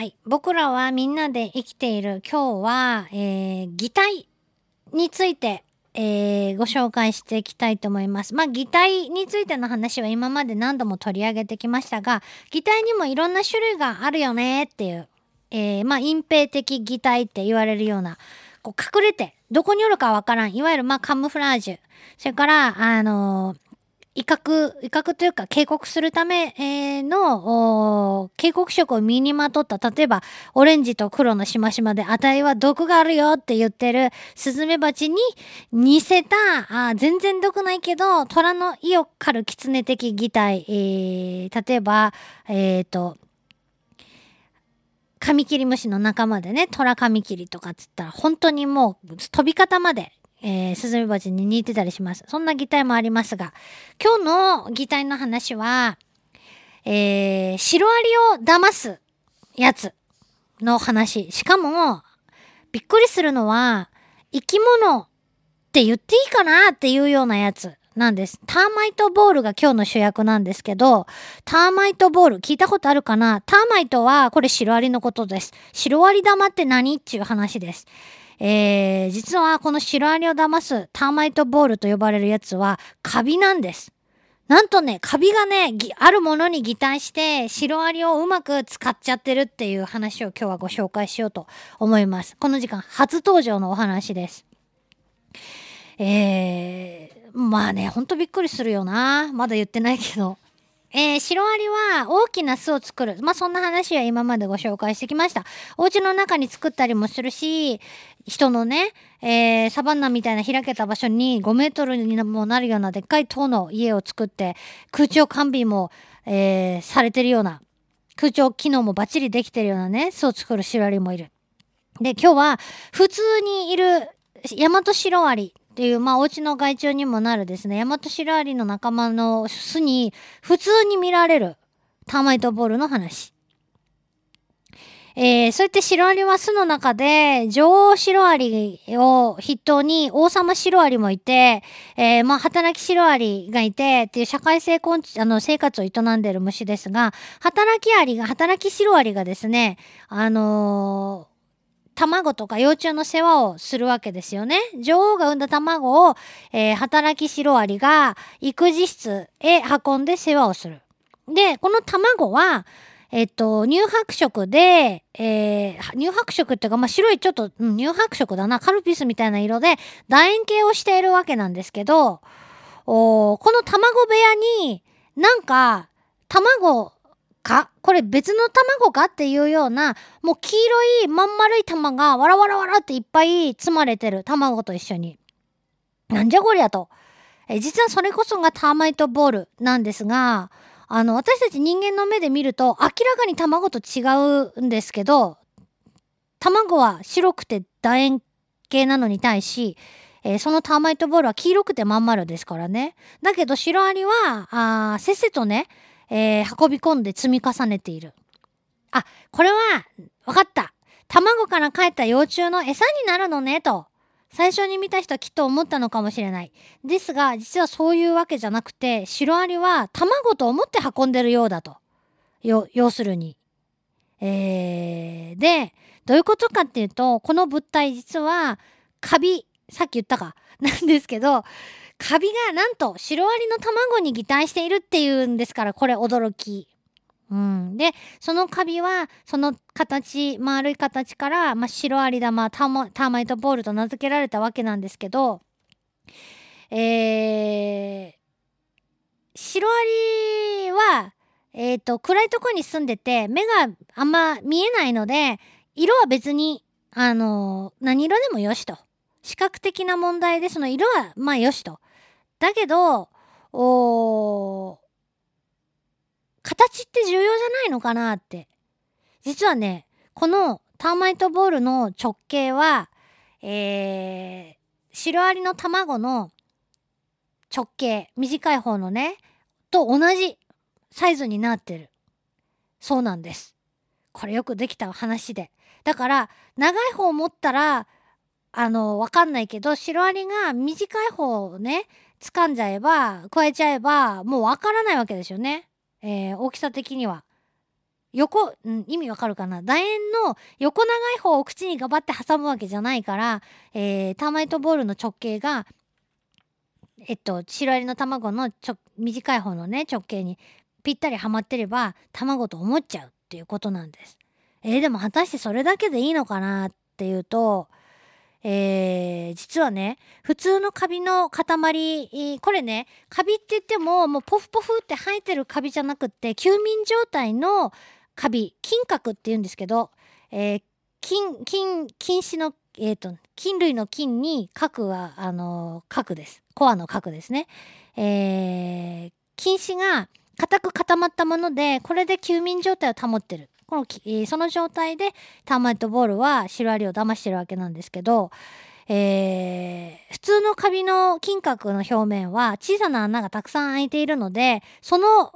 はい。僕らはみんなで生きている今日は、えー、擬態について、えー、ご紹介していきたいと思います。まあ、擬態についての話は今まで何度も取り上げてきましたが、擬態にもいろんな種類があるよねっていう、えー、まあ、隠蔽的擬態って言われるような、こう隠れて、どこにおるかわからん。いわゆる、まあ、カムフラージュ。それから、あのー威嚇、威嚇というか警告するための、警告色を身にまとった、例えば、オレンジと黒のしましまで、あたいは毒があるよって言ってるスズメバチに似せた、あ全然毒ないけど、虎の意を狩る狐的擬態、えー、例えば、えっ、ー、と、カミキリムシの仲間でね、トラカミキリとかっつったら、本当にもう飛び方までえー、スズメバチに似てたりします。そんな擬態もありますが、今日の擬態の話は、えー、シロアリを騙すやつの話。しかも、びっくりするのは、生き物って言っていいかなっていうようなやつなんです。ターマイトボールが今日の主役なんですけど、ターマイトボール聞いたことあるかな？ターマイトはこれシロアリのことです。シロアリ玉って何？っていう話です。えー、実はこのシロアリを騙すターマイトボールと呼ばれるやつはカビなんです。なんとね、カビがね、あるものに擬態して、シロアリをうまく使っちゃってるっていう話を今日はご紹介しようと思います。この時間、初登場のお話です。えー、まあね、ほんとびっくりするよな。まだ言ってないけど。えー、シロアリは大きな巣を作る。まあ、そんな話は今までご紹介してきました。お家の中に作ったりもするし、人のね、えー、サバンナみたいな開けた場所に5メートルにもなるようなでっかい塔の家を作って、空調完備も、えー、されてるような、空調機能もバッチリできてるようなね、巣を作るシロアリもいる。で、今日は普通にいるヤマトシロアリっていう、まあ、お家の害虫にもなるですね、ヤマトシロアリの仲間の巣に普通に見られるターマイトボールの話。えー、そうやってシロアリは巣の中で、女王シロアリを筆頭に王様シロアリもいて、えー、まあ、働きシロアリがいて、っていう社会性昆虫、あの、生活を営んでいる虫ですが、働きアリが、働きシロアリがですね、あのー卵とか幼虫の世話をするわけですよね。女王が産んだ卵を、えー、働きシロアリが育児室へ運んで世話をする。で、この卵は、えっと、乳白色で、えー、乳白色っていうか、まあ、白いちょっと、うん、乳白色だな、カルピスみたいな色で、楕円形をしているわけなんですけど、おこの卵部屋になんか、卵か？これ別の卵か？っていうような、もう黄色いまん丸い玉がわらわらわらっていっぱい積まれてる卵と一緒に。なんじゃこりゃと。え実はそれこそがターマイトボールなんですが、あの、私たち人間の目で見ると明らかに卵と違うんですけど、卵は白くて楕円形なのに対し、えー、そのターマイトボールは黄色くてまん丸ですからね。だけどシロアリは、あせっせとね、えー、運び込んで積み重ねている。あ、これは、わかった。卵から帰った幼虫の餌になるのね、と。最初に見た人はきっと思ったのかもしれない。ですが、実はそういうわけじゃなくて、シロアリは卵と思って運んでるようだと。よ、要するに。えー、で、どういうことかっていうと、この物体実は、カビ、さっき言ったか、なんですけど、カビがなんとシロアリの卵に擬態しているっていうんですから、これ驚き。うん。で、そのカビは、その形、丸い形から、まあ、シロアリ玉ター、ターマイトボールと名付けられたわけなんですけど、えー、シロアリは、えっ、ー、と、暗いとこに住んでて、目があんま見えないので、色は別に、あのー、何色でもよしと。視覚的な問題で、その色は、まあよしと。だけど、お形って重要じゃないのかなって。実はね、このターマイトボールの直径は、えー、シロアリの卵の直径、短い方のね、と同じサイズになってる。そうなんです。これよくできた話で。だから、長い方を持ったら、あの、わかんないけど、シロアリが短い方をね、掴んじゃえば、加えちゃえば、もうわからないわけですよね。えー、大きさ的には。横、うん、意味わかるかな？楕円の横長い方を口にガバって挟むわけじゃないから、えー、ターマイトボールの直径が、えっと、シロアリの卵のちょ短い方のね、直径にぴったりはまってれば、卵と思っちゃうっていうことなんです。えー、でも果たしてそれだけでいいのかなっていうと、えー、実はね、普通のカビの塊、これね、カビって言っても、もうポフポフって生えてるカビじゃなくって、休眠状態のカビ、金閣って言うんですけど、えー、金、金、金糸の、えっ、ー、と、菌類の菌に核は、あの、核です。コアの核ですね。えー、菌糸が硬く固まったもので、これで休眠状態を保ってる。この、えー、その状態でターマイトボールはシロアリを騙してるわけなんですけど、えー、普通のカビの金閣の表面は小さな穴がたくさん開いているので、その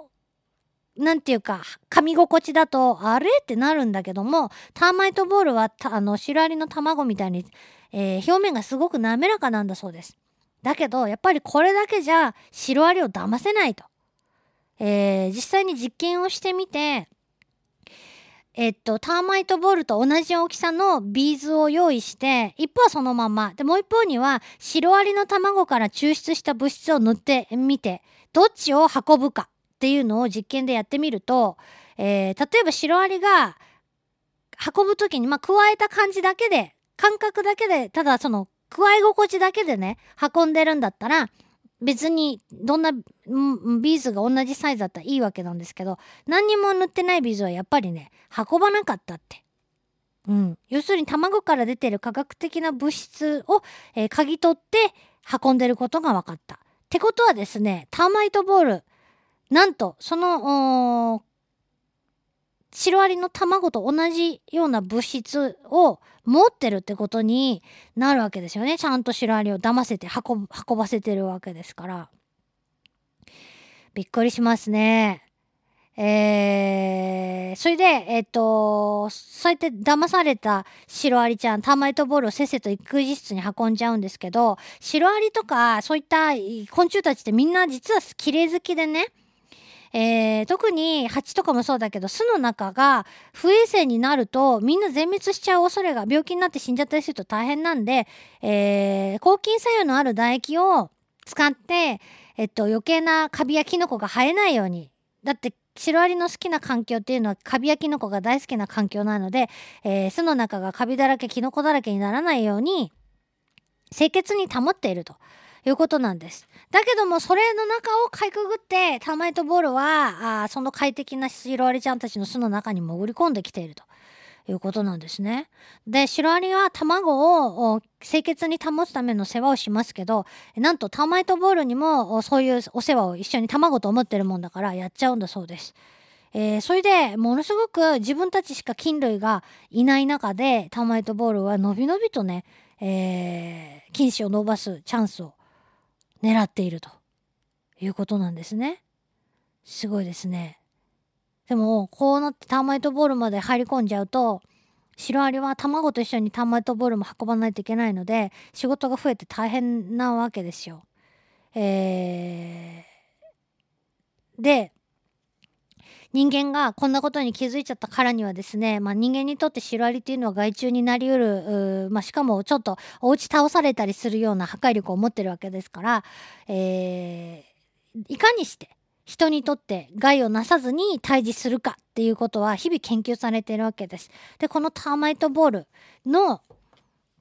なんていうか、噛み心地だと、あれ？ってなるんだけども、ターマイトボールは、あの、シロアリの卵みたいに、えー、表面がすごく滑らかなんだそうです。だけど、やっぱりこれだけじゃ、シロアリを騙せないと。えー、実際に実験をしてみて、えっと、ターマイトボールと同じ大きさのビーズを用意して、一方はそのまま、で、もう一方には、シロアリの卵から抽出した物質を塗ってみて、どっちを運ぶかっていうのを実験でやってみると、えー、例えばシロアリが運ぶ時に、まあ、加えた感じだけで、感覚だけで、ただその、加え心地だけでね、運んでるんだったら、別にどんなビーズが同じサイズだったらいいわけなんですけど何にも塗ってないビーズはやっぱりね運ばなかったって。うん、要するに卵から出てる化学的な物質を、えー、嗅ぎ取って運んでることが分かった。ってことはですねターマイトボールなんとそのシロアリの卵と同じような物質を持ってるってことになるわけですよね。ちゃんとシロアリを騙せて運運ばせてるわけですから。びっくりしますね。えー、それで、えっ、ー、と、そうやって騙されたシロアリちゃん、ターマイトボールをせっせと育児室に運んじゃうんですけど、シロアリとか、そういった昆虫たちってみんな実は綺麗好きでね、えー、特に蜂とかもそうだけど巣の中が不衛生になるとみんな全滅しちゃう恐れが病気になって死んじゃったりすると大変なんで、えー、抗菌作用のある唾液を使って、えっと、余計なカビやキノコが生えないようにだってシロアリの好きな環境っていうのはカビやキノコが大好きな環境なので、えー、巣の中がカビだらけキノコだらけにならないように清潔に保っていると。いうことなんです。だけども、それの中をかいくぐって、ターマイトボールは、あその快適なシロアリちゃんたちの巣の中に潜り込んできていると。いうことなんですね。で、シロアリは卵を清潔に保つための世話をしますけど、なんとターマイトボールにもそういうお世話を一緒に卵と思ってるもんだからやっちゃうんだそうです。えー、それでものすごく自分たちしか菌類がいない中でターマイトボールはのびのびとね、えー、菌糸を伸ばすチャンスを狙っているということなんですね。すごいですね。でも、こうなってターマイトボールまで入り込んじゃうと、シロアリは卵と一緒にターマイトボールも運ばないといけないので、仕事が増えて大変なわけですよ。えー、で、人間がこんなことに気づいちゃったからにはですね、まあ、人間にとってシロアリっていうのは害虫になりうる、まあ、しかもちょっとお家倒されたりするような破壊力を持ってるわけですから、えー、いかにして人にとって害をなさずに退治するかっていうことは日々研究されているわけです。で、このターマイトボールの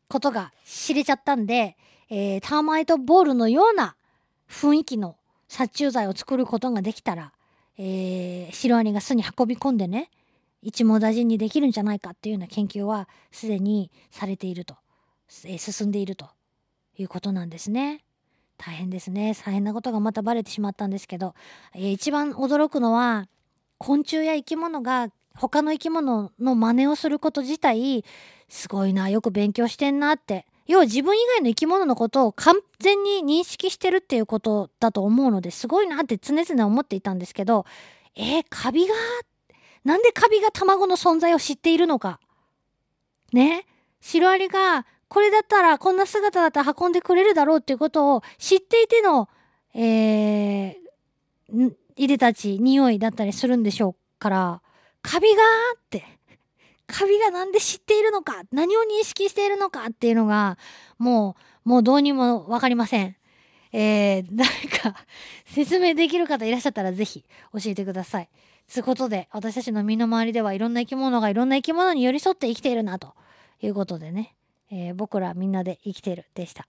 ことが知れちゃったんで、えー、ターマイトボールのような雰囲気の殺虫剤を作ることができたら、えー、シロアリが巣に運び込んでね一網打尽にできるんじゃないかっていうような研究はすでにされていると、えー、進んでいるということなんですね。大変ですね。大変なことがまたバレてしまったんですけど、えー、一番驚くのは昆虫や生き物が他の生き物の真似をすること自体すごいなよく勉強してんなって要は自分以外の生き物のことを完全に認識してるっていうことだと思うのですごいなって常々思っていたんですけどえー、カビがなんでカビが卵の存在を知っているのか。ね？シロアリがこれだったらこんな姿だったら運んでくれるだろうっていうことを知っていての、えー、いでたち匂いだったりするんでしょうからカビがって、カビが何で知っているのか、何を認識しているのかっていうのが、もう、もうどうにも分かりません。えー、誰か説明できる方いらっしゃったら是非教えてください。つうことで、私たちの身の回りではいろんな生き物がいろんな生き物に寄り添って生きているなということでね、えー僕らみんなで生きているでした。